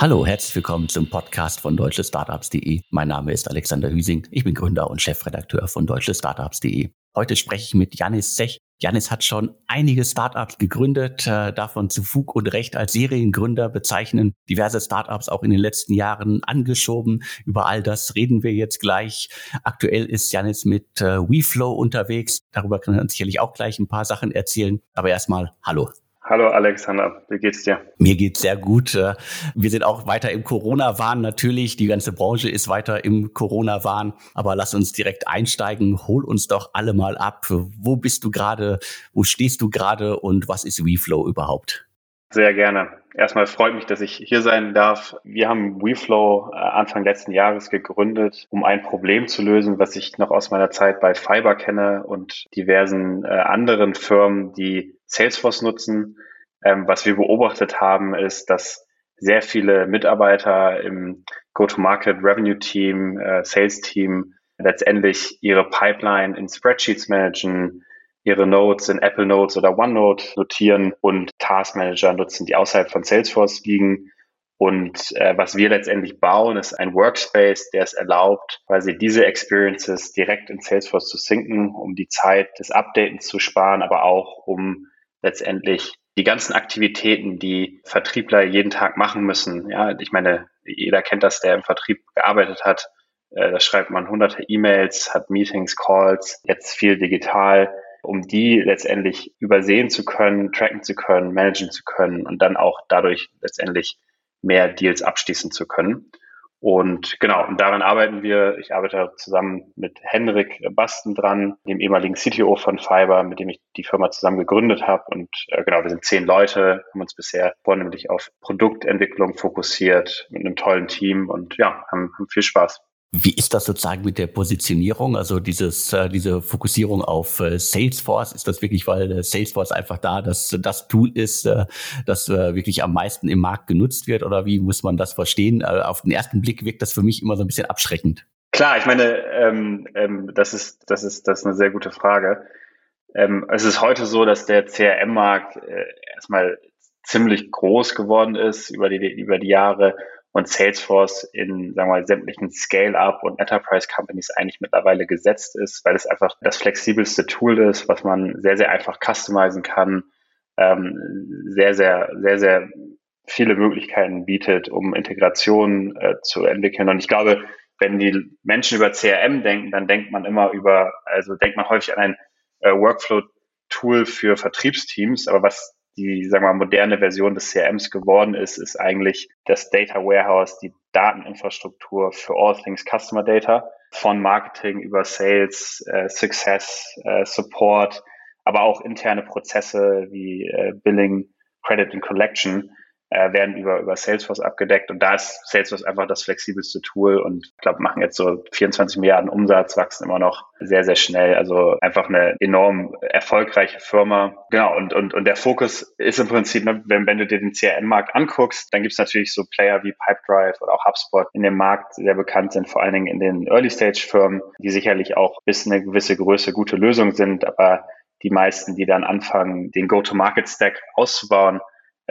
Hallo, herzlich willkommen zum Podcast von deutschestartups.de. Mein Name ist Alexander Hüsing. Ich bin Gründer und Chefredakteur von deutschestartups.de. Heute spreche ich mit Janis Sech. Janis hat schon einige Startups gegründet, äh, davon zu Fug und Recht als Seriengründer bezeichnen, diverse Startups auch in den letzten Jahren angeschoben. Über all das reden wir jetzt gleich. Aktuell ist Janis mit äh, WeFlow unterwegs. Darüber kann er sicherlich auch gleich ein paar Sachen erzählen. Aber erstmal Hallo. Hallo Alexander, wie geht's dir? Mir geht's sehr gut. Wir sind auch weiter im Corona-Wahn natürlich. Die ganze Branche ist weiter im Corona-Wahn. Aber lass uns direkt einsteigen. Hol uns doch alle mal ab. Wo bist du gerade? Wo stehst du gerade? Und was ist WeFlow überhaupt? Sehr gerne. Erstmal freut mich, dass ich hier sein darf. Wir haben WeFlow äh, Anfang letzten Jahres gegründet, um ein Problem zu lösen, was ich noch aus meiner Zeit bei Fiber kenne und diversen äh, anderen Firmen, die Salesforce nutzen. Ähm, was wir beobachtet haben, ist, dass sehr viele Mitarbeiter im Go-to-Market Revenue Team, äh, Sales Team letztendlich ihre Pipeline in Spreadsheets managen, ihre Notes in Apple Notes oder OneNote notieren und Task Manager nutzen, die außerhalb von Salesforce liegen. Und äh, was wir letztendlich bauen, ist ein Workspace, der es erlaubt, quasi diese Experiences direkt in Salesforce zu sinken, um die Zeit des Updatens zu sparen, aber auch um letztendlich die ganzen Aktivitäten, die Vertriebler jeden Tag machen müssen. Ja, ich meine, jeder kennt das, der im Vertrieb gearbeitet hat. Äh, da schreibt man hunderte E-Mails, hat Meetings, Calls, jetzt viel digital, um die letztendlich übersehen zu können, tracken zu können, managen zu können und dann auch dadurch letztendlich mehr Deals abschließen zu können. Und genau, und daran arbeiten wir. Ich arbeite zusammen mit Henrik Basten dran, dem ehemaligen CTO von Fiber, mit dem ich die Firma zusammen gegründet habe. Und äh, genau, wir sind zehn Leute, haben uns bisher vornehmlich auf Produktentwicklung fokussiert, mit einem tollen Team und ja, haben, haben viel Spaß. Wie ist das sozusagen mit der Positionierung? Also dieses, äh, diese Fokussierung auf äh, Salesforce, ist das wirklich, weil äh, Salesforce einfach da das, das Tool ist, äh, das wirklich am meisten im Markt genutzt wird? Oder wie muss man das verstehen? Auf den ersten Blick wirkt das für mich immer so ein bisschen abschreckend. Klar, ich meine, ähm, ähm, das, ist, das, ist, das ist eine sehr gute Frage. Ähm, es ist heute so, dass der CRM-Markt äh, erstmal ziemlich groß geworden ist über die, über die Jahre und Salesforce in, sagen wir mal, sämtlichen Scale-up und Enterprise-Companies eigentlich mittlerweile gesetzt ist, weil es einfach das flexibelste Tool ist, was man sehr, sehr einfach customizen kann, ähm, sehr, sehr, sehr, sehr viele Möglichkeiten bietet, um Integration äh, zu entwickeln. Und ich glaube, wenn die Menschen über CRM denken, dann denkt man immer über, also denkt man häufig an ein äh, Workflow-Tool für Vertriebsteams. Aber was die, sagen wir mal, moderne Version des CRMs geworden ist, ist eigentlich das Data Warehouse, die Dateninfrastruktur für all things Customer Data, von Marketing über Sales, äh, Success, äh, Support, aber auch interne Prozesse wie äh, Billing, Credit and Collection äh, werden über, über Salesforce abgedeckt. Und da ist Salesforce einfach das flexibelste Tool und ich glaube, machen jetzt so 24 Milliarden Umsatz, wachsen immer noch sehr, sehr schnell. Also einfach eine enorm erfolgreiche Firma. Genau, und, und, und der Fokus ist im Prinzip, ne, wenn, wenn du dir den CRM-Markt anguckst, dann gibt es natürlich so Player wie Pipedrive oder auch HubSpot in dem Markt sehr bekannt sind, vor allen Dingen in den Early-Stage-Firmen, die sicherlich auch bis eine gewisse Größe gute Lösungen sind, aber die meisten, die dann anfangen, den Go-to-Market-Stack auszubauen,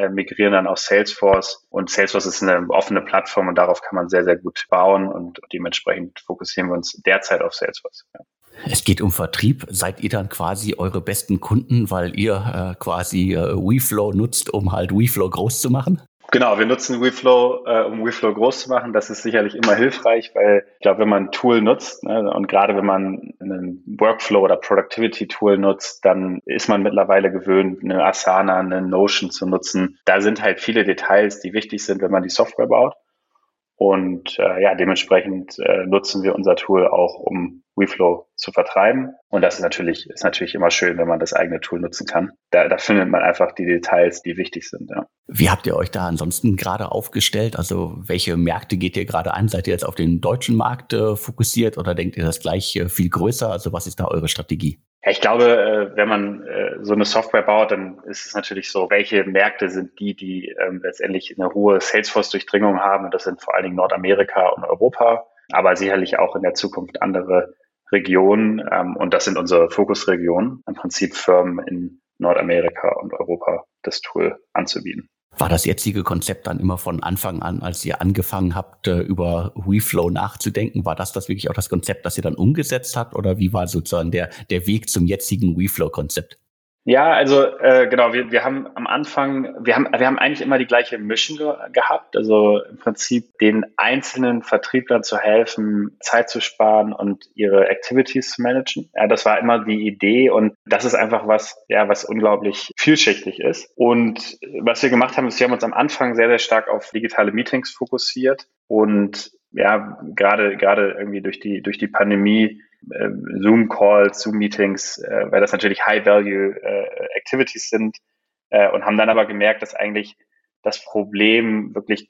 migrieren dann auf Salesforce und Salesforce ist eine offene Plattform und darauf kann man sehr, sehr gut bauen und dementsprechend fokussieren wir uns derzeit auf Salesforce. Ja. Es geht um Vertrieb. Seid ihr dann quasi eure besten Kunden, weil ihr äh, quasi äh, WeFlow nutzt, um halt WeFlow groß zu machen? Genau, wir nutzen WeFlow, äh, um WeFlow groß zu machen. Das ist sicherlich immer hilfreich, weil ich glaube, wenn man ein Tool nutzt ne, und gerade wenn man einen Workflow oder Productivity Tool nutzt, dann ist man mittlerweile gewöhnt, eine Asana, eine Notion zu nutzen. Da sind halt viele Details, die wichtig sind, wenn man die Software baut. Und äh, ja, dementsprechend äh, nutzen wir unser Tool auch, um WeFlow zu vertreiben. Und das ist natürlich, ist natürlich immer schön, wenn man das eigene Tool nutzen kann. Da, da findet man einfach die Details, die wichtig sind. Ja. Wie habt ihr euch da ansonsten gerade aufgestellt? Also welche Märkte geht ihr gerade an? Seid ihr jetzt auf den deutschen Markt äh, fokussiert oder denkt ihr das gleich äh, viel größer? Also was ist da eure Strategie? Ja, ich glaube, äh, wenn man äh, so eine Software baut, dann ist es natürlich so, welche Märkte sind die, die ähm, letztendlich eine hohe Salesforce-Durchdringung haben. Und das sind vor allen Dingen Nordamerika und Europa, aber sicherlich auch in der Zukunft andere Regionen. Ähm, und das sind unsere Fokusregionen, im Prinzip Firmen in Nordamerika und Europa das Tool anzubieten. War das jetzige Konzept dann immer von Anfang an, als ihr angefangen habt, äh, über WeFlow nachzudenken, war das das wirklich auch das Konzept, das ihr dann umgesetzt habt? Oder wie war sozusagen der, der Weg zum jetzigen WeFlow-Konzept? Ja, also äh, genau, wir, wir haben am Anfang, wir haben, wir haben eigentlich immer die gleiche Mission ge gehabt, also im Prinzip den einzelnen Vertrieblern zu helfen, Zeit zu sparen und ihre Activities zu managen. Ja, das war immer die Idee und das ist einfach was, ja, was unglaublich vielschichtig ist. Und was wir gemacht haben, ist, wir haben uns am Anfang sehr, sehr stark auf digitale Meetings fokussiert und ja, gerade gerade irgendwie durch die durch die Pandemie Zoom-Calls, Zoom-Meetings, äh, weil das natürlich High-Value-Activities äh, sind äh, und haben dann aber gemerkt, dass eigentlich das Problem wirklich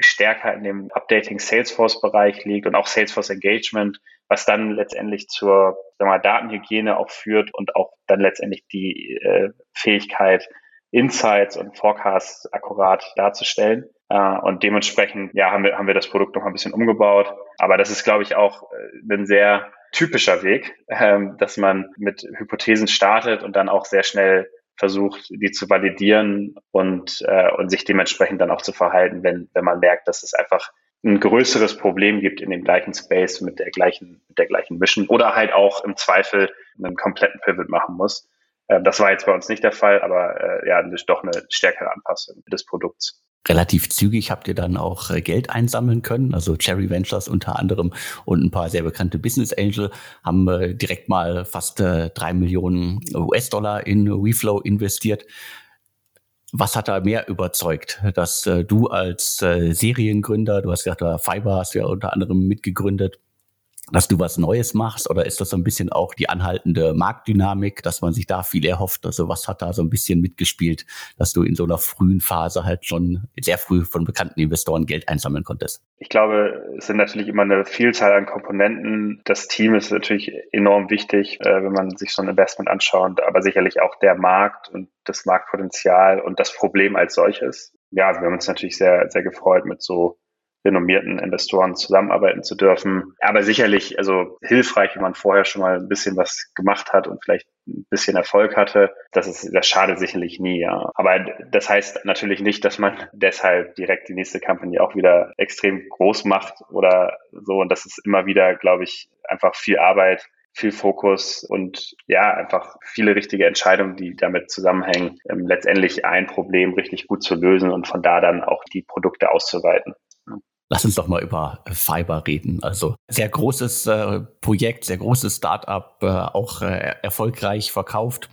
stärker in dem Updating Salesforce-Bereich liegt und auch Salesforce Engagement, was dann letztendlich zur sagen wir Datenhygiene auch führt und auch dann letztendlich die äh, Fähigkeit, Insights und Forecasts akkurat darzustellen. Uh, und dementsprechend, ja, haben wir, haben wir das Produkt noch ein bisschen umgebaut. Aber das ist, glaube ich, auch ein sehr typischer Weg, ähm, dass man mit Hypothesen startet und dann auch sehr schnell versucht, die zu validieren und, äh, und sich dementsprechend dann auch zu verhalten, wenn, wenn man merkt, dass es einfach ein größeres Problem gibt in dem gleichen Space mit der gleichen, mit der gleichen Mission oder halt auch im Zweifel einen kompletten Pivot machen muss. Äh, das war jetzt bei uns nicht der Fall, aber äh, ja, doch eine stärkere Anpassung des Produkts relativ zügig habt ihr dann auch äh, Geld einsammeln können. Also Cherry Ventures unter anderem und ein paar sehr bekannte Business Angel haben äh, direkt mal fast äh, drei Millionen US-Dollar in WeFlow investiert. Was hat da mehr überzeugt, dass du als Seriengründer, du hast gesagt, Fiber hast ja unter anderem mitgegründet, dass du was Neues machst oder ist das so ein bisschen auch die anhaltende Marktdynamik, dass man sich da viel erhofft? Also was hat da so ein bisschen mitgespielt, dass du in so einer frühen Phase halt schon sehr früh von bekannten Investoren Geld einsammeln konntest? Ich glaube, es sind natürlich immer eine Vielzahl an Komponenten. Das Team ist natürlich enorm wichtig, äh, wenn man sich so ein Investment anschaut, aber sicherlich auch der Markt und das Marktpotenzial und das Problem als solches. Ja, wir haben uns natürlich sehr, sehr gefreut mit so renommierten Investoren zusammenarbeiten zu dürfen. Aber sicherlich, also hilfreich, wenn man vorher schon mal ein bisschen was gemacht hat und vielleicht ein bisschen Erfolg hatte. Das ist, das schadet sicherlich nie, ja. Aber das heißt natürlich nicht, dass man deshalb direkt die nächste Company auch wieder extrem groß macht oder so. Und das ist immer wieder, glaube ich, einfach viel Arbeit, viel Fokus und ja, einfach viele richtige Entscheidungen, die damit zusammenhängen, ähm, letztendlich ein Problem richtig gut zu lösen und von da dann auch die Produkte auszuweiten. Lass uns doch mal über Fiber reden. Also sehr großes äh, Projekt, sehr großes Startup, äh, auch äh, erfolgreich verkauft.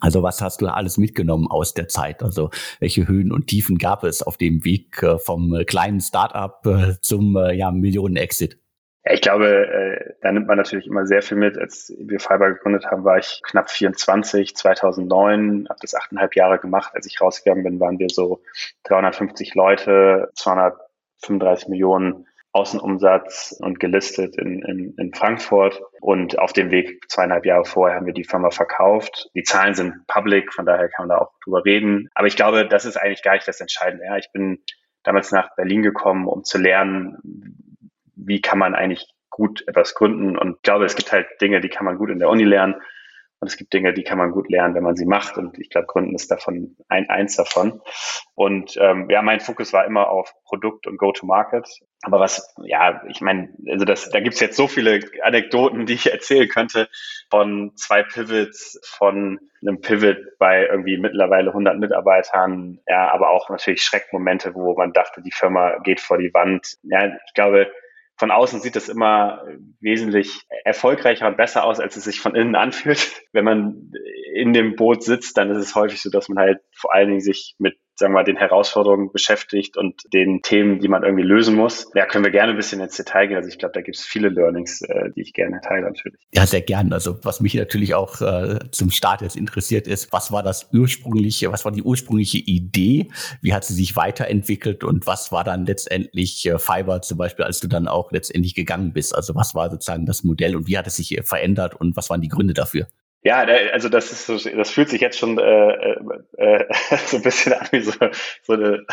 Also was hast du alles mitgenommen aus der Zeit? Also welche Höhen und Tiefen gab es auf dem Weg äh, vom kleinen Startup äh, zum äh, ja, Millionen-Exit? Ja, ich glaube, äh, da nimmt man natürlich immer sehr viel mit. Als wir Fiber gegründet haben, war ich knapp 24, 2009, habe das achteinhalb Jahre gemacht. Als ich rausgegangen bin, waren wir so 350 Leute, 200 35 Millionen Außenumsatz und gelistet in, in, in Frankfurt. Und auf dem Weg zweieinhalb Jahre vorher haben wir die Firma verkauft. Die Zahlen sind public, von daher kann man da auch drüber reden. Aber ich glaube, das ist eigentlich gar nicht das Entscheidende. Ja, ich bin damals nach Berlin gekommen, um zu lernen, wie kann man eigentlich gut etwas gründen. Und ich glaube, es gibt halt Dinge, die kann man gut in der Uni lernen. Und es gibt Dinge, die kann man gut lernen, wenn man sie macht. Und ich glaube, Gründen ist davon ein, eins davon. Und ähm, ja, mein Fokus war immer auf Produkt und Go-to-Market. Aber was, ja, ich meine, also das, da gibt's jetzt so viele Anekdoten, die ich erzählen könnte, von zwei Pivots, von einem Pivot bei irgendwie mittlerweile 100 Mitarbeitern, ja, aber auch natürlich Schreckmomente, wo man dachte, die Firma geht vor die Wand. Ja, ich glaube, von außen sieht das immer wesentlich erfolgreicher und besser aus, als es sich von innen anfühlt. Wenn man in dem Boot sitzt, dann ist es häufig so, dass man halt vor allen Dingen sich mit sagen wir mal, den Herausforderungen beschäftigt und den Themen, die man irgendwie lösen muss. Ja, können wir gerne ein bisschen ins Detail gehen. Also ich glaube, da gibt es viele Learnings, äh, die ich gerne teile natürlich. Ja, sehr gern. Also was mich natürlich auch äh, zum Start jetzt interessiert ist, was war das ursprüngliche, was war die ursprüngliche Idee? Wie hat sie sich weiterentwickelt und was war dann letztendlich äh, Fiber zum Beispiel, als du dann auch letztendlich gegangen bist? Also was war sozusagen das Modell und wie hat es sich äh, verändert und was waren die Gründe dafür? Ja, also das ist so, das fühlt sich jetzt schon äh, äh, äh so ein bisschen an wie so, so eine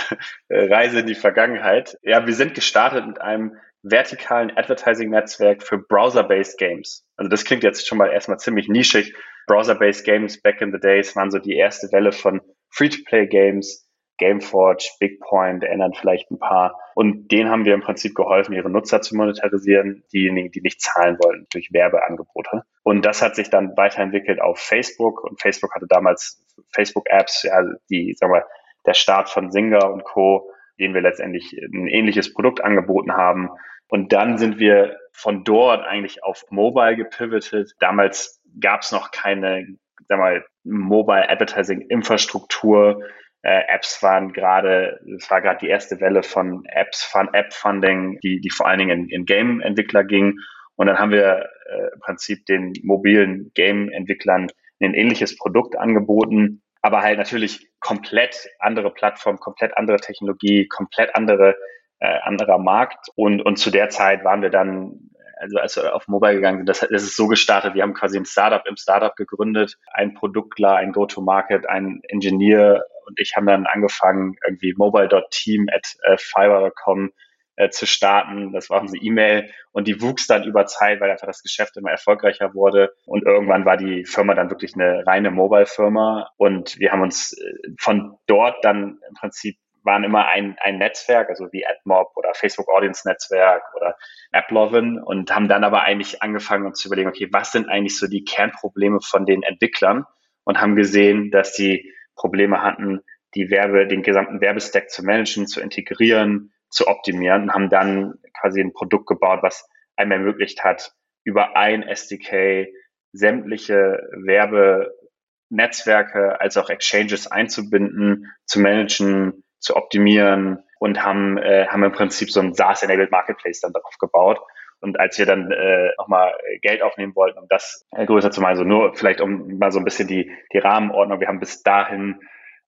äh, Reise in die Vergangenheit. Ja, wir sind gestartet mit einem vertikalen Advertising-Netzwerk für Browser-based Games. Also das klingt jetzt schon mal erstmal ziemlich nischig. Browser-based Games back in the days waren so die erste Welle von Free-to-Play-Games. Gameforge, BigPoint, erinnern vielleicht ein paar. Und denen haben wir im Prinzip geholfen, ihre Nutzer zu monetarisieren, diejenigen, die nicht zahlen wollten durch Werbeangebote. Und das hat sich dann weiterentwickelt auf Facebook. Und Facebook hatte damals Facebook-Apps, ja, die, sagen wir, der Start von Singer und Co., denen wir letztendlich ein ähnliches Produkt angeboten haben. Und dann sind wir von dort eigentlich auf Mobile gepivotet. Damals gab es noch keine, sag mal, Mobile Advertising Infrastruktur. Äh, Apps waren gerade, es war gerade die erste Welle von Apps, von App Funding, die, die vor allen Dingen in, in Game-Entwickler ging. Und dann haben wir äh, im Prinzip den mobilen Game-Entwicklern ein ähnliches Produkt angeboten, aber halt natürlich komplett andere Plattform, komplett andere Technologie, komplett andere äh, anderer Markt. Und, und zu der Zeit waren wir dann, also als wir auf Mobile gegangen sind, das, das ist so gestartet, wir haben quasi ein Startup im Startup gegründet, ein Produktler, ein Go-to-Market, ein Engineer und ich haben dann angefangen, irgendwie mobile.team at äh, fiber.com äh, zu starten. Das war unsere E-Mail und die wuchs dann über Zeit, weil einfach das Geschäft immer erfolgreicher wurde. Und irgendwann war die Firma dann wirklich eine reine Mobile-Firma und wir haben uns äh, von dort dann im Prinzip waren immer ein, ein Netzwerk, also wie AdMob oder Facebook Audience Netzwerk oder AppLovin und haben dann aber eigentlich angefangen uns zu überlegen, okay, was sind eigentlich so die Kernprobleme von den Entwicklern und haben gesehen, dass die Probleme hatten, die Werbe, den gesamten Werbestack zu managen, zu integrieren, zu optimieren und haben dann quasi ein Produkt gebaut, was einem ermöglicht hat, über ein SDK sämtliche Werbenetzwerke als auch Exchanges einzubinden, zu managen, zu optimieren und haben, äh, haben im Prinzip so ein SaaS-enabled Marketplace dann darauf gebaut. Und als wir dann äh, nochmal Geld aufnehmen wollten, um das äh, größer zu machen, also nur vielleicht um mal so ein bisschen die, die Rahmenordnung, wir haben bis dahin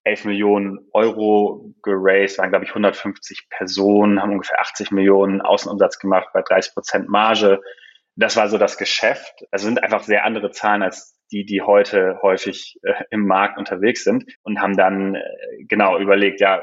11 Millionen Euro geraced, waren glaube ich 150 Personen, haben ungefähr 80 Millionen Außenumsatz gemacht bei 30 Prozent Marge. Das war so das Geschäft. Also sind einfach sehr andere Zahlen als die, die heute häufig äh, im Markt unterwegs sind und haben dann äh, genau überlegt, ja,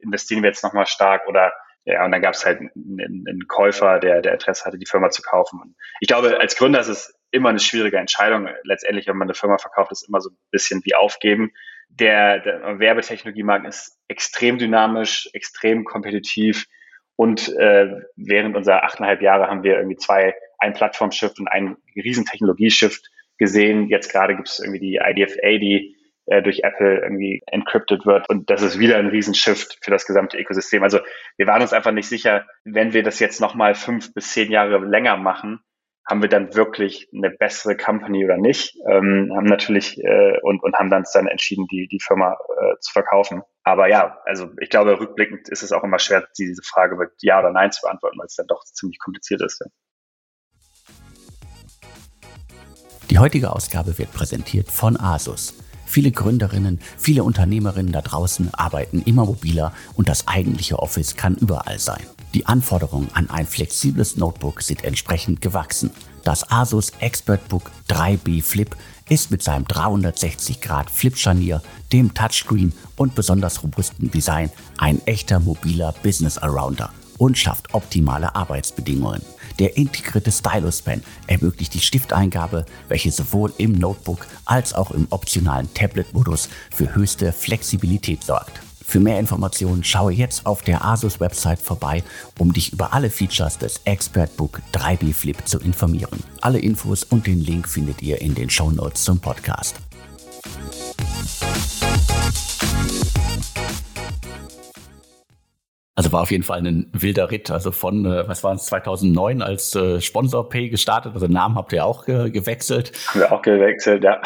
investieren wir jetzt nochmal stark oder ja, und dann gab es halt einen, einen, Käufer, der, der Interesse hatte, die Firma zu kaufen. Und ich glaube, als Gründer ist es immer eine schwierige Entscheidung. Letztendlich, wenn man eine Firma verkauft, ist immer so ein bisschen wie aufgeben. Der, der Werbetechnologiemarkt ist extrem dynamisch, extrem kompetitiv. Und äh, während unserer achteinhalb Jahre haben wir irgendwie zwei, ein Plattformshift und ein riesen Technologieshift gesehen. Jetzt gerade gibt es irgendwie die IDFA, die äh, durch Apple irgendwie encrypted wird. Und das ist wieder ein Riesenshift für das gesamte Ökosystem. Also wir waren uns einfach nicht sicher, wenn wir das jetzt nochmal fünf bis zehn Jahre länger machen, haben wir dann wirklich eine bessere Company oder nicht? Ähm, haben natürlich äh, und, und haben dann, dann entschieden, die, die Firma äh, zu verkaufen. Aber ja, also ich glaube, rückblickend ist es auch immer schwer, diese Frage mit Ja oder Nein zu beantworten, weil es dann doch ziemlich kompliziert ist. Ja. Die heutige Ausgabe wird präsentiert von Asus. Viele Gründerinnen, viele Unternehmerinnen da draußen arbeiten immer mobiler und das eigentliche Office kann überall sein. Die Anforderungen an ein flexibles Notebook sind entsprechend gewachsen. Das Asus ExpertBook 3B Flip ist mit seinem 360 Grad Flip-Scharnier, dem Touchscreen und besonders robusten Design ein echter mobiler Business Arounder und schafft optimale Arbeitsbedingungen. Der integrierte Stylus Pen ermöglicht die Stifteingabe, welche sowohl im Notebook als auch im optionalen Tablet-Modus für höchste Flexibilität sorgt. Für mehr Informationen schaue jetzt auf der Asus-Website vorbei, um dich über alle Features des ExpertBook 3B Flip zu informieren. Alle Infos und den Link findet ihr in den Show Notes zum Podcast. Also war auf jeden Fall ein wilder Ritt. Also von, äh, was waren es, 2009 als äh, Sponsor Pay gestartet. Also Namen habt ihr auch ge gewechselt. Haben wir auch gewechselt, ja.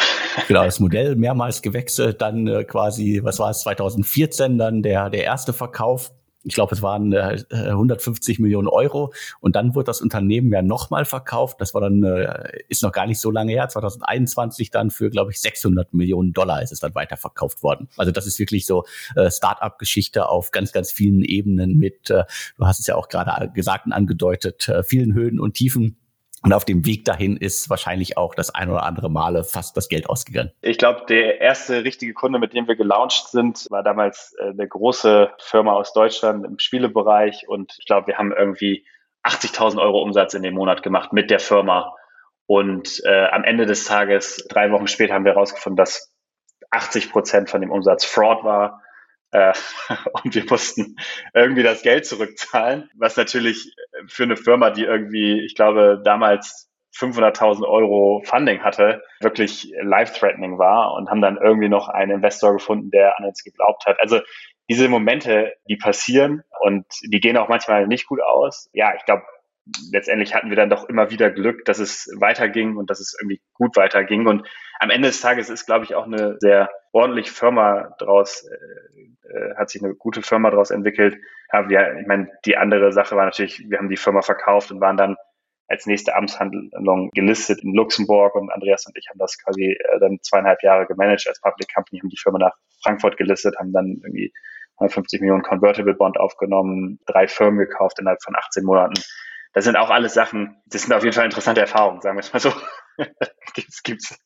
Genau, das Modell mehrmals gewechselt. Dann äh, quasi, was war es, 2014 dann der, der erste Verkauf ich glaube, es waren äh, 150 Millionen Euro. Und dann wurde das Unternehmen ja nochmal verkauft. Das war dann, äh, ist noch gar nicht so lange her, 2021 dann für, glaube ich, 600 Millionen Dollar ist es dann weiterverkauft worden. Also das ist wirklich so äh, Start-up-Geschichte auf ganz, ganz vielen Ebenen mit, äh, du hast es ja auch gerade gesagt und angedeutet, äh, vielen Höhen und Tiefen. Und auf dem Weg dahin ist wahrscheinlich auch das ein oder andere Male fast das Geld ausgegangen. Ich glaube, der erste richtige Kunde, mit dem wir gelauncht sind, war damals äh, eine große Firma aus Deutschland im Spielebereich. Und ich glaube, wir haben irgendwie 80.000 Euro Umsatz in dem Monat gemacht mit der Firma. Und äh, am Ende des Tages, drei Wochen später, haben wir herausgefunden, dass 80 Prozent von dem Umsatz Fraud war. Äh, und wir mussten irgendwie das Geld zurückzahlen, was natürlich für eine Firma, die irgendwie, ich glaube, damals 500.000 Euro Funding hatte, wirklich life-threatening war und haben dann irgendwie noch einen Investor gefunden, der an uns geglaubt hat. Also diese Momente, die passieren und die gehen auch manchmal nicht gut aus. Ja, ich glaube, letztendlich hatten wir dann doch immer wieder Glück, dass es weiterging und dass es irgendwie gut weiterging. Und am Ende des Tages ist, glaube ich, auch eine sehr ordentliche Firma draus, äh, äh, hat sich eine gute Firma daraus entwickelt. Ja, wir, ich meine, die andere Sache war natürlich, wir haben die Firma verkauft und waren dann als nächste Amtshandlung gelistet in Luxemburg und Andreas und ich haben das quasi äh, dann zweieinhalb Jahre gemanagt als Public Company, haben die Firma nach Frankfurt gelistet, haben dann irgendwie 150 Millionen Convertible Bond aufgenommen, drei Firmen gekauft innerhalb von 18 Monaten das sind auch alles Sachen, das sind auf jeden Fall interessante Erfahrungen, sagen wir es mal so. das gibt's,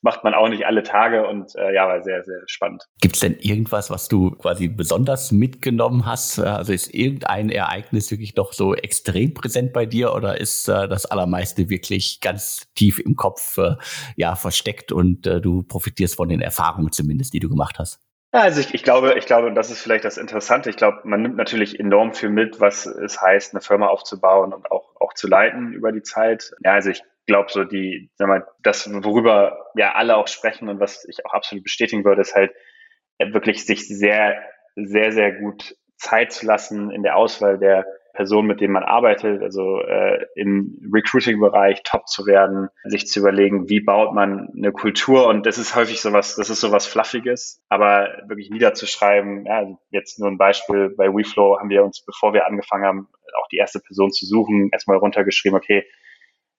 macht man auch nicht alle Tage und äh, ja, war sehr, sehr spannend. Gibt es denn irgendwas, was du quasi besonders mitgenommen hast? Also ist irgendein Ereignis wirklich doch so extrem präsent bei dir oder ist äh, das Allermeiste wirklich ganz tief im Kopf äh, ja versteckt und äh, du profitierst von den Erfahrungen zumindest, die du gemacht hast? Ja, also ich, ich glaube, ich glaube, und das ist vielleicht das Interessante. Ich glaube, man nimmt natürlich enorm viel mit, was es heißt, eine Firma aufzubauen und auch, auch zu leiten über die Zeit. Ja, also ich glaube, so die, sag mal, das, worüber ja alle auch sprechen und was ich auch absolut bestätigen würde, ist halt wirklich sich sehr, sehr, sehr gut Zeit zu lassen in der Auswahl der Personen, mit denen man arbeitet, also äh, im Recruiting-Bereich top zu werden, sich zu überlegen, wie baut man eine Kultur? Und das ist häufig sowas, das ist sowas Fluffiges, aber wirklich niederzuschreiben, ja, also jetzt nur ein Beispiel, bei WeFlow haben wir uns, bevor wir angefangen haben, auch die erste Person zu suchen, erstmal runtergeschrieben, okay,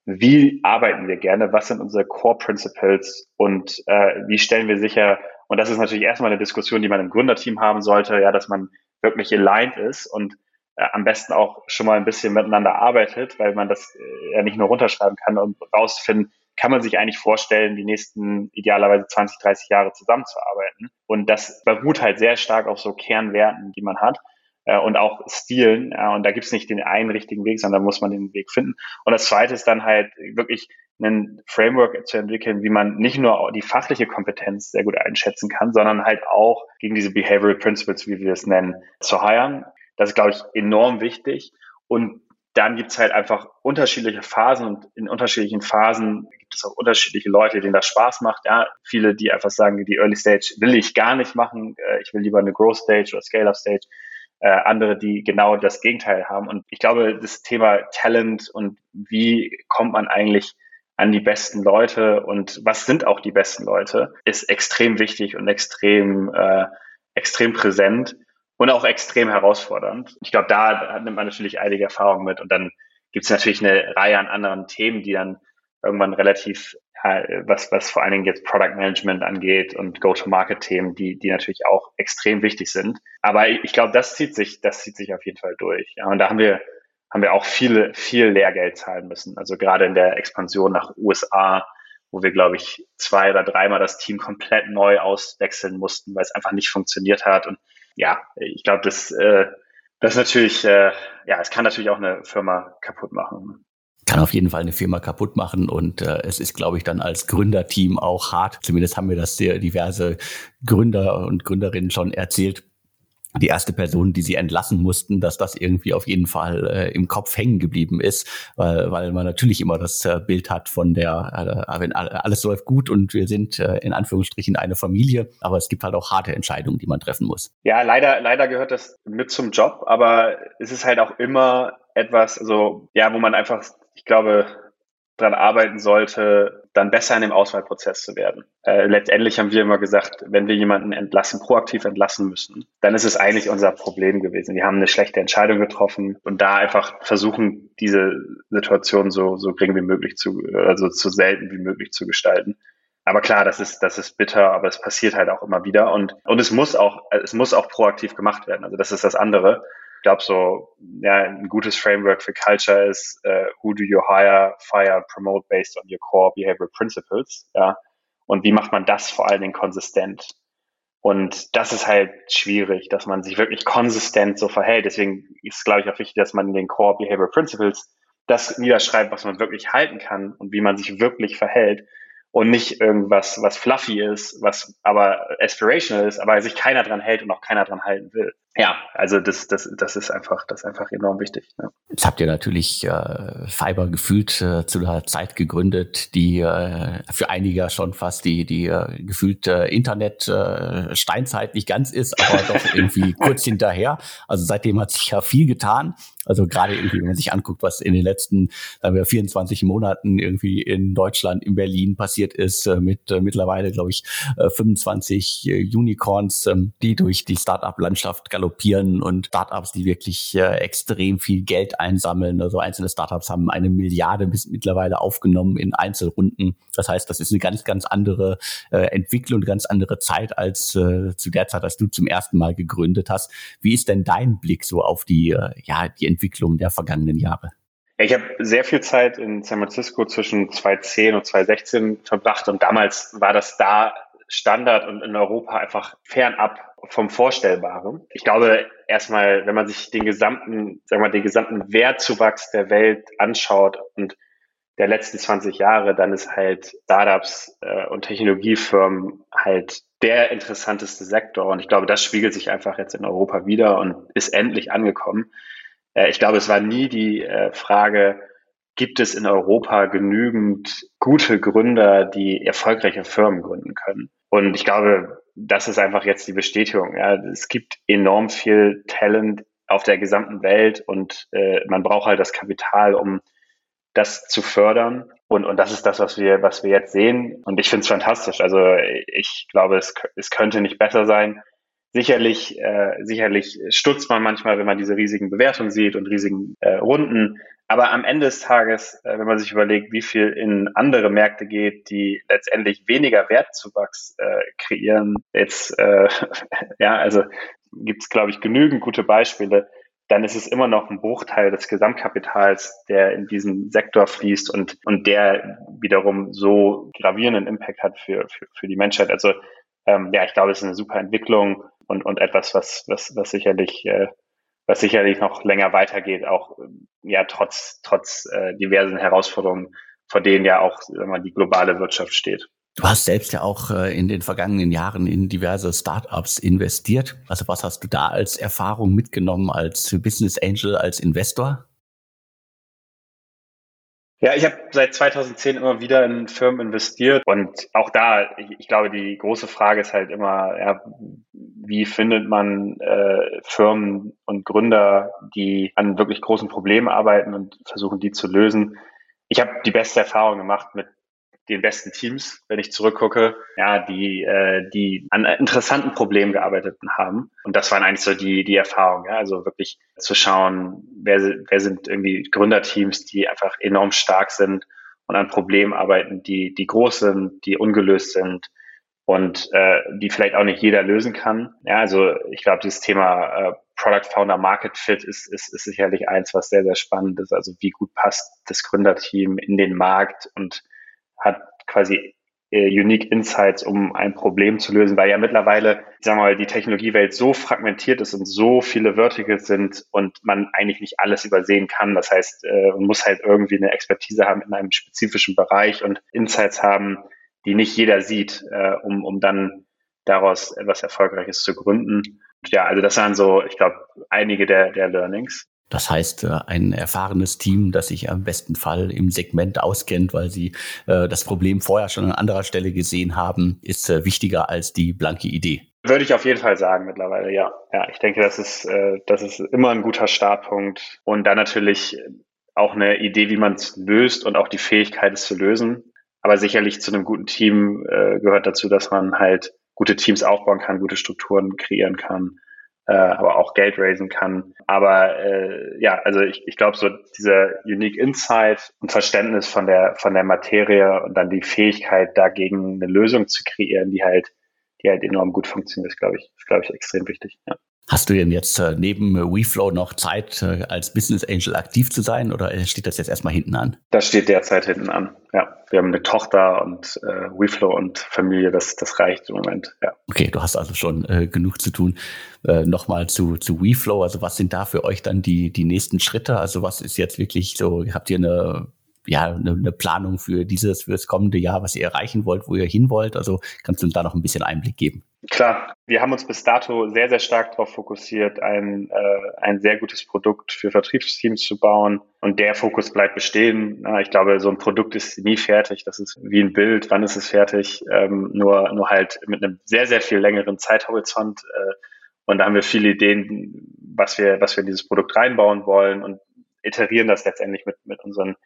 wie arbeiten wir gerne, was sind unsere Core Principles? Und äh, wie stellen wir sicher, und das ist natürlich erstmal eine Diskussion, die man im Gründerteam haben sollte, ja, dass man wirklich aligned ist. Und äh, am besten auch schon mal ein bisschen miteinander arbeitet, weil man das äh, ja nicht nur runterschreiben kann und rausfinden, kann man sich eigentlich vorstellen, die nächsten idealerweise 20, 30 Jahre zusammenzuarbeiten. Und das beruht halt sehr stark auf so Kernwerten, die man hat äh, und auch Stilen. Und da gibt's nicht den einen richtigen Weg, sondern da muss man den Weg finden. Und das Zweite ist dann halt wirklich ein Framework zu entwickeln, wie man nicht nur die fachliche Kompetenz sehr gut einschätzen kann, sondern halt auch gegen diese Behavioral Principles, wie wir es nennen, zu heiren. Das ist, glaube ich, enorm wichtig. Und dann gibt's halt einfach unterschiedliche Phasen und in unterschiedlichen Phasen gibt es auch unterschiedliche Leute, denen das Spaß macht. Ja, viele, die einfach sagen, die Early Stage will ich gar nicht machen, äh, ich will lieber eine Growth Stage oder Scale-Up Stage. Äh, andere, die genau das Gegenteil haben. Und ich glaube, das Thema Talent und wie kommt man eigentlich an die besten Leute und was sind auch die besten Leute, ist extrem wichtig und extrem, äh, extrem präsent und auch extrem herausfordernd. Ich glaube, da nimmt man natürlich einige Erfahrungen mit und dann gibt es natürlich eine Reihe an anderen Themen, die dann irgendwann relativ, ja, was, was vor allen Dingen jetzt Product Management angeht und Go-to-Market-Themen, die, die natürlich auch extrem wichtig sind. Aber ich, glaube, das zieht sich, das zieht sich auf jeden Fall durch. Ja, und da haben wir, haben wir auch viel, viel Lehrgeld zahlen müssen. Also gerade in der Expansion nach USA, wo wir, glaube ich, zwei oder dreimal das Team komplett neu auswechseln mussten, weil es einfach nicht funktioniert hat. Und ja, ich glaube, das, äh, das natürlich, äh, ja, es kann natürlich auch eine Firma kaputt machen. Kann auf jeden Fall eine Firma kaputt machen und äh, es ist, glaube ich, dann als Gründerteam auch hart. Zumindest haben wir das sehr diverse Gründer und Gründerinnen schon erzählt die erste Person, die sie entlassen mussten, dass das irgendwie auf jeden Fall äh, im Kopf hängen geblieben ist, weil, weil man natürlich immer das äh, Bild hat von der, äh, wenn alles läuft gut und wir sind äh, in Anführungsstrichen eine Familie, aber es gibt halt auch harte Entscheidungen, die man treffen muss. Ja, leider, leider gehört das mit zum Job, aber es ist halt auch immer etwas, also ja, wo man einfach, ich glaube, dran arbeiten sollte, dann besser in dem Auswahlprozess zu werden. Äh, letztendlich haben wir immer gesagt, wenn wir jemanden entlassen, proaktiv entlassen müssen, dann ist es eigentlich unser Problem gewesen. Wir haben eine schlechte Entscheidung getroffen und da einfach versuchen, diese Situation so, so gering wie möglich zu, also so selten wie möglich zu gestalten. Aber klar, das ist, das ist bitter, aber es passiert halt auch immer wieder und, und es muss auch, es muss auch proaktiv gemacht werden. Also das ist das andere glaube, so ja, ein gutes Framework für Culture ist, uh, who do you hire, fire, promote based on your core behavioral principles, ja. Und wie macht man das vor allen Dingen konsistent? Und das ist halt schwierig, dass man sich wirklich konsistent so verhält. Deswegen ist, glaube ich, auch wichtig, dass man in den Core Behavioral Principles das niederschreibt, was man wirklich halten kann und wie man sich wirklich verhält und nicht irgendwas, was fluffy ist, was aber aspirational ist, aber sich keiner dran hält und auch keiner dran halten will. Ja, also das, das, das ist einfach, das ist einfach enorm wichtig. Ne? Jetzt habt ihr natürlich äh, Fiber gefühlt äh, zu einer Zeit gegründet, die äh, für einige schon fast die, die äh, gefühlt äh, Internet äh, Steinzeit nicht ganz ist, aber doch irgendwie kurz hinterher. Also seitdem hat sich ja viel getan. Also gerade irgendwie, wenn man sich anguckt, was in den letzten sagen wir, 24 Monaten irgendwie in Deutschland, in Berlin passiert ist, äh, mit äh, mittlerweile, glaube ich, äh, 25 äh, Unicorns, äh, die durch die Startup-Landschaft galoppieren und Startups, die wirklich äh, extrem viel Geld einsammeln. Also einzelne Startups haben eine Milliarde bis mittlerweile aufgenommen in Einzelrunden. Das heißt, das ist eine ganz, ganz andere äh, Entwicklung, eine ganz andere Zeit als äh, zu der Zeit, als du zum ersten Mal gegründet hast. Wie ist denn dein Blick so auf die, äh, ja, die Entwicklung der vergangenen Jahre? Ja, ich habe sehr viel Zeit in San Francisco zwischen 2010 und 2016 verbracht und damals war das da Standard und in Europa einfach fernab vom Vorstellbaren. Ich glaube, erstmal, wenn man sich den gesamten, sagen wir mal, den gesamten Wertzuwachs der Welt anschaut und der letzten 20 Jahre, dann ist halt Startups äh, und Technologiefirmen halt der interessanteste Sektor. Und ich glaube, das spiegelt sich einfach jetzt in Europa wieder und ist endlich angekommen. Äh, ich glaube, es war nie die äh, Frage, gibt es in Europa genügend gute Gründer, die erfolgreiche Firmen gründen können? Und ich glaube, das ist einfach jetzt die Bestätigung. Ja. Es gibt enorm viel Talent auf der gesamten Welt und äh, man braucht halt das Kapital, um das zu fördern. Und, und das ist das, was wir, was wir jetzt sehen. Und ich finde es fantastisch. Also ich glaube, es, es könnte nicht besser sein. Sicherlich, äh, sicherlich stutzt man manchmal, wenn man diese riesigen Bewertungen sieht und riesigen äh, Runden. Aber am Ende des Tages, äh, wenn man sich überlegt, wie viel in andere Märkte geht, die letztendlich weniger Wertzuwachs äh, kreieren, jetzt, äh, ja, also gibt es, glaube ich, genügend gute Beispiele, dann ist es immer noch ein Bruchteil des Gesamtkapitals, der in diesen Sektor fließt und, und der wiederum so gravierenden Impact hat für, für, für die Menschheit. Also ähm, ja, ich glaube, es ist eine super Entwicklung und, und etwas, was, was, was sicherlich, äh, was sicherlich noch länger weitergeht, auch ja trotz, trotz äh, diversen Herausforderungen, vor denen ja auch man, die globale Wirtschaft steht. Du hast selbst ja auch äh, in den vergangenen Jahren in diverse Startups investiert. Also was hast du da als Erfahrung mitgenommen als Business Angel, als Investor? Ja, ich habe seit 2010 immer wieder in Firmen investiert und auch da, ich, ich glaube, die große Frage ist halt immer, ja, wie findet man äh, Firmen und Gründer, die an wirklich großen Problemen arbeiten und versuchen, die zu lösen. Ich habe die beste Erfahrung gemacht mit den besten Teams, wenn ich zurückgucke, ja, die, äh, die an interessanten Problemen gearbeitet haben. Und das waren eigentlich so die, die Erfahrungen, ja, also wirklich zu schauen, wer, wer sind irgendwie Gründerteams, die einfach enorm stark sind und an Problemen arbeiten, die, die groß sind, die ungelöst sind und äh, die vielleicht auch nicht jeder lösen kann. Ja, also ich glaube, dieses Thema äh, Product Founder Market Fit ist, ist, ist sicherlich eins, was sehr, sehr spannend ist. Also wie gut passt das Gründerteam in den Markt und hat quasi äh, Unique Insights, um ein Problem zu lösen, weil ja mittlerweile, sagen wir mal, die Technologiewelt so fragmentiert ist und so viele Verticals sind und man eigentlich nicht alles übersehen kann. Das heißt, äh, man muss halt irgendwie eine Expertise haben in einem spezifischen Bereich und Insights haben, die nicht jeder sieht, äh, um, um dann daraus etwas Erfolgreiches zu gründen. Ja, also das waren so, ich glaube, einige der, der Learnings. Das heißt, äh, ein erfahrenes Team, das sich am besten Fall im Segment auskennt, weil sie äh, das Problem vorher schon an anderer Stelle gesehen haben, ist äh, wichtiger als die blanke Idee. Würde ich auf jeden Fall sagen mittlerweile, ja. Ja, ich denke, das ist, das ist immer ein guter Startpunkt. Und dann natürlich auch eine Idee, wie man es löst und auch die Fähigkeit, es zu lösen. Aber sicherlich zu einem guten Team gehört dazu, dass man halt gute Teams aufbauen kann, gute Strukturen kreieren kann äh, aber auch Geld raisen kann. Aber äh, ja, also ich, ich glaube, so dieser Unique Insight und Verständnis von der von der Materie und dann die Fähigkeit, dagegen eine Lösung zu kreieren, die halt, die halt enorm gut funktioniert, ist, glaube ich, ist, glaube ich, extrem wichtig. Ja. Hast du denn jetzt äh, neben äh, WeFlow noch Zeit, äh, als Business Angel aktiv zu sein oder steht das jetzt erstmal hinten an? Das steht derzeit hinten an, ja. Wir haben eine Tochter und äh, WeFlow und Familie, das, das reicht im Moment, ja. Okay, du hast also schon äh, genug zu tun. Äh, Nochmal zu, zu WeFlow, also was sind da für euch dann die, die nächsten Schritte? Also was ist jetzt wirklich so, habt ihr eine ja eine, eine Planung für dieses, für das kommende Jahr, was ihr erreichen wollt, wo ihr hin wollt? Also kannst du uns da noch ein bisschen Einblick geben? Klar, wir haben uns bis dato sehr, sehr stark darauf fokussiert, ein, äh, ein sehr gutes Produkt für Vertriebsteams zu bauen. Und der Fokus bleibt bestehen. Ich glaube, so ein Produkt ist nie fertig. Das ist wie ein Bild. Wann ist es fertig? Ähm, nur, nur halt mit einem sehr, sehr viel längeren Zeithorizont. Äh, und da haben wir viele Ideen, was wir, was wir in dieses Produkt reinbauen wollen und iterieren das letztendlich mit, mit unseren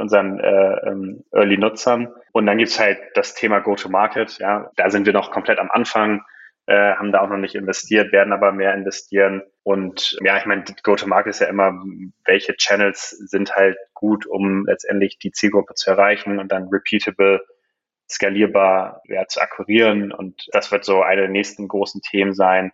unseren äh, ähm, Early-Nutzern. Und dann gibt's halt das Thema Go-to-Market. Ja, da sind wir noch komplett am Anfang, äh, haben da auch noch nicht investiert, werden aber mehr investieren. Und ja, ich meine, Go-to-Market ist ja immer, welche Channels sind halt gut, um letztendlich die Zielgruppe zu erreichen und dann repeatable, skalierbar ja, zu akquirieren. Und das wird so eine der nächsten großen Themen sein.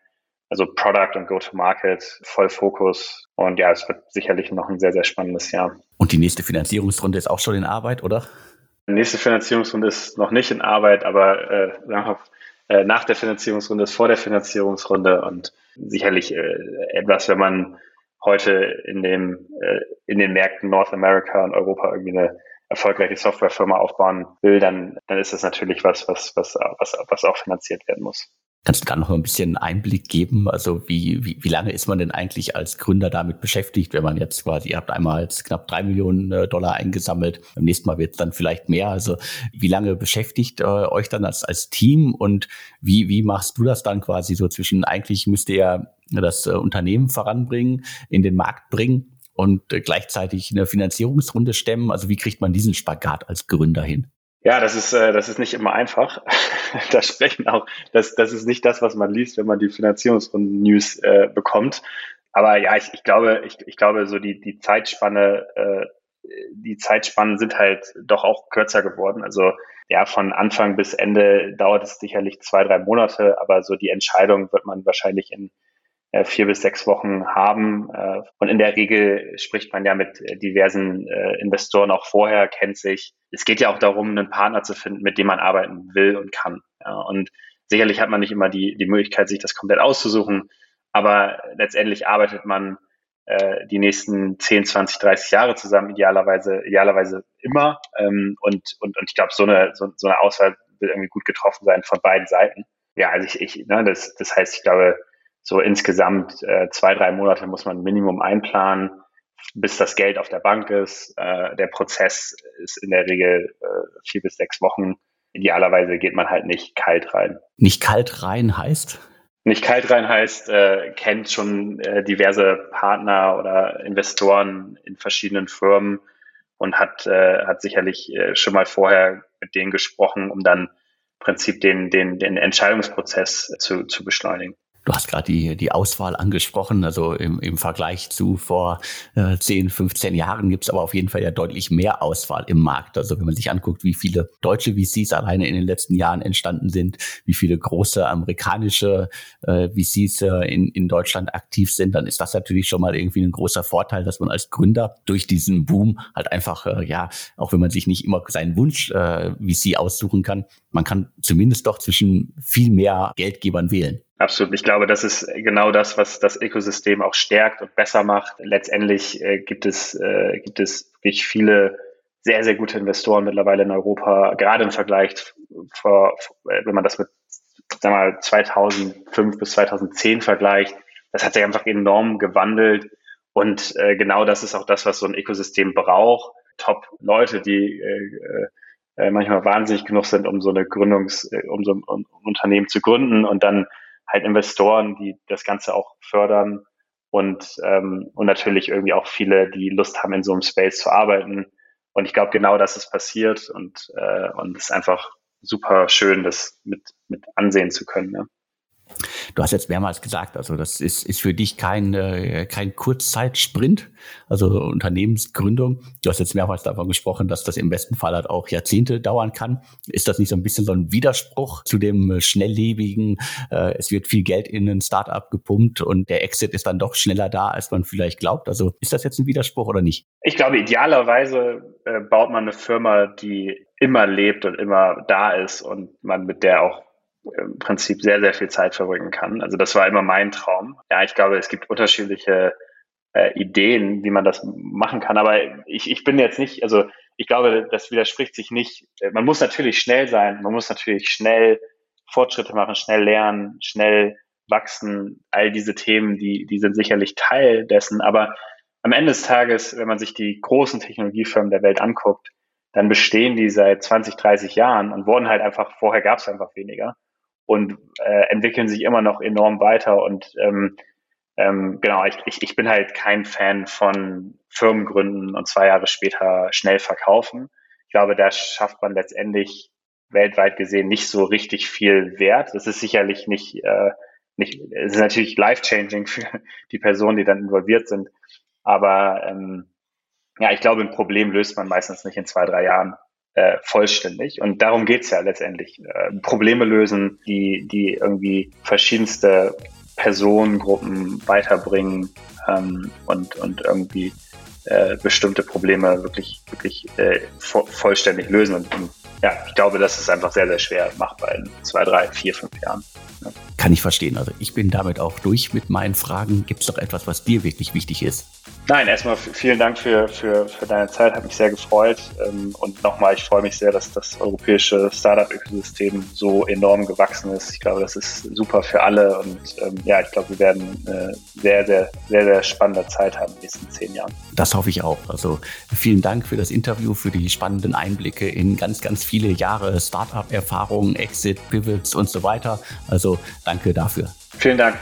Also Product und Go-to-Market, voll Fokus. Und ja, es wird sicherlich noch ein sehr, sehr spannendes Jahr. Und die nächste Finanzierungsrunde ist auch schon in Arbeit, oder? Die nächste Finanzierungsrunde ist noch nicht in Arbeit, aber äh, äh, nach der Finanzierungsrunde ist vor der Finanzierungsrunde und sicherlich äh, etwas, wenn man heute in dem äh, in den Märkten North America und Europa irgendwie eine erfolgreiche Softwarefirma aufbauen will, dann dann ist das natürlich was, was was was was auch finanziert werden muss. Kannst du da noch ein bisschen Einblick geben? Also wie, wie, wie lange ist man denn eigentlich als Gründer damit beschäftigt, wenn man jetzt quasi, ihr habt einmal jetzt knapp drei Millionen äh, Dollar eingesammelt, beim nächsten Mal wird es dann vielleicht mehr. Also wie lange beschäftigt äh, euch dann als, als Team und wie, wie machst du das dann quasi so zwischen, eigentlich müsst ihr das äh, Unternehmen voranbringen, in den Markt bringen und äh, gleichzeitig eine Finanzierungsrunde stemmen? Also wie kriegt man diesen Spagat als Gründer hin? Ja, das ist, äh, das ist nicht immer einfach. da sprechen auch, das, das ist nicht das, was man liest, wenn man die Finanzierungsrunden-News äh, bekommt. Aber ja, ich, ich glaube, ich, ich glaube, so die, die Zeitspanne, äh, die Zeitspannen sind halt doch auch kürzer geworden. Also ja, von Anfang bis Ende dauert es sicherlich zwei, drei Monate, aber so die Entscheidung wird man wahrscheinlich in äh, vier bis sechs Wochen haben. Äh, und in der Regel spricht man ja mit äh, diversen Investoren auch vorher, kennt sich. Es geht ja auch darum, einen Partner zu finden, mit dem man arbeiten will und kann. Und sicherlich hat man nicht immer die, die Möglichkeit, sich das komplett auszusuchen, aber letztendlich arbeitet man die nächsten 10, 20, 30 Jahre zusammen, idealerweise, idealerweise immer. Ähm, und, und, und ich glaube, so eine, so, eine Auswahl will irgendwie gut getroffen sein von beiden Seiten. Ja, also ich, ich ne, das, das heißt, ich glaube, so insgesamt äh, zwei, drei Monate muss man Minimum einplanen, bis das Geld auf der Bank ist. Äh, der Prozess ist in der Regel äh, vier bis sechs Wochen. Idealerweise geht man halt nicht kalt rein. Nicht kalt rein heißt? Nicht kalt rein heißt, äh, kennt schon äh, diverse Partner oder Investoren in verschiedenen Firmen und hat, äh, hat sicherlich äh, schon mal vorher mit denen gesprochen, um dann im Prinzip den, den, den Entscheidungsprozess zu, zu beschleunigen. Du hast gerade die, die Auswahl angesprochen. Also im, im Vergleich zu vor äh, 10, 15 Jahren gibt es aber auf jeden Fall ja deutlich mehr Auswahl im Markt. Also wenn man sich anguckt, wie viele deutsche VCs alleine in den letzten Jahren entstanden sind, wie viele große amerikanische äh, VCs äh, in, in Deutschland aktiv sind, dann ist das natürlich schon mal irgendwie ein großer Vorteil, dass man als Gründer durch diesen Boom halt einfach, äh, ja, auch wenn man sich nicht immer seinen Wunsch äh, VC aussuchen kann, man kann zumindest doch zwischen viel mehr Geldgebern wählen. Absolut. Ich glaube, das ist genau das, was das Ökosystem auch stärkt und besser macht. Letztendlich äh, gibt es, äh, gibt es wirklich viele sehr, sehr gute Investoren mittlerweile in Europa, gerade im Vergleich vor, wenn man das mit, wir mal, 2005 bis 2010 vergleicht. Das hat sich einfach enorm gewandelt. Und äh, genau das ist auch das, was so ein Ökosystem braucht. Top-Leute, die äh, äh, manchmal wahnsinnig genug sind, um so eine Gründungs, äh, um so ein Unternehmen zu gründen und dann halt Investoren, die das Ganze auch fördern und, ähm, und natürlich irgendwie auch viele, die Lust haben, in so einem Space zu arbeiten. Und ich glaube, genau das ist passiert und, äh, und es ist einfach super schön, das mit, mit ansehen zu können. Ne? Du hast jetzt mehrmals gesagt, also das ist, ist für dich kein, äh, kein Kurzzeitsprint, also Unternehmensgründung. Du hast jetzt mehrmals davon gesprochen, dass das im besten Fall halt auch Jahrzehnte dauern kann. Ist das nicht so ein bisschen so ein Widerspruch zu dem äh, schnelllebigen, äh, es wird viel Geld in ein Startup gepumpt und der Exit ist dann doch schneller da, als man vielleicht glaubt? Also ist das jetzt ein Widerspruch oder nicht? Ich glaube, idealerweise äh, baut man eine Firma, die immer lebt und immer da ist und man mit der auch im Prinzip sehr, sehr viel Zeit verbringen kann. Also das war immer mein Traum. Ja, ich glaube, es gibt unterschiedliche äh, Ideen, wie man das machen kann. Aber ich, ich bin jetzt nicht, also ich glaube, das widerspricht sich nicht. Man muss natürlich schnell sein, man muss natürlich schnell Fortschritte machen, schnell lernen, schnell wachsen. All diese Themen, die, die sind sicherlich Teil dessen. Aber am Ende des Tages, wenn man sich die großen Technologiefirmen der Welt anguckt, dann bestehen die seit 20, 30 Jahren und wurden halt einfach, vorher gab es einfach weniger und äh, entwickeln sich immer noch enorm weiter. Und ähm, ähm, genau, ich, ich, ich bin halt kein Fan von Firmengründen und zwei Jahre später schnell verkaufen. Ich glaube, da schafft man letztendlich weltweit gesehen nicht so richtig viel Wert. Das ist sicherlich nicht, äh, nicht es ist natürlich life-changing für die Personen, die dann involviert sind. Aber ähm, ja, ich glaube, ein Problem löst man meistens nicht in zwei, drei Jahren äh, vollständig. Und darum geht's ja letztendlich. Äh, Probleme lösen, die, die irgendwie verschiedenste Personengruppen weiterbringen ähm, und, und irgendwie äh, bestimmte Probleme wirklich, wirklich äh, vo vollständig lösen. Und, und ja, ich glaube, das ist einfach sehr, sehr schwer machbar in zwei, drei, vier, fünf Jahren. Ja. Kann ich verstehen. Also ich bin damit auch durch mit meinen Fragen. Gibt es noch etwas, was dir wirklich wichtig ist? Nein, erstmal vielen Dank für, für, für deine Zeit, hat mich sehr gefreut. Ähm, und nochmal, ich freue mich sehr, dass das europäische Startup-Ökosystem so enorm gewachsen ist. Ich glaube, das ist super für alle und ähm, ja, ich glaube, wir werden eine sehr, sehr, sehr, sehr spannende Zeit haben in den nächsten zehn Jahren. Das hoffe ich auch. Also vielen Dank für das Interview, für die spannenden Einblicke in ganz, ganz viele Jahre Startup-Erfahrungen, Exit, Pivots und so weiter. Also danke dafür. Vielen Dank.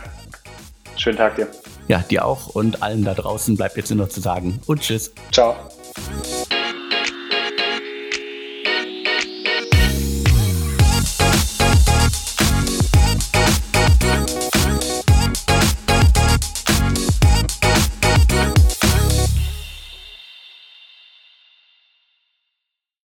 Schönen Tag dir. Ja, dir auch und allen da draußen bleibt jetzt nur noch zu sagen und tschüss. Ciao.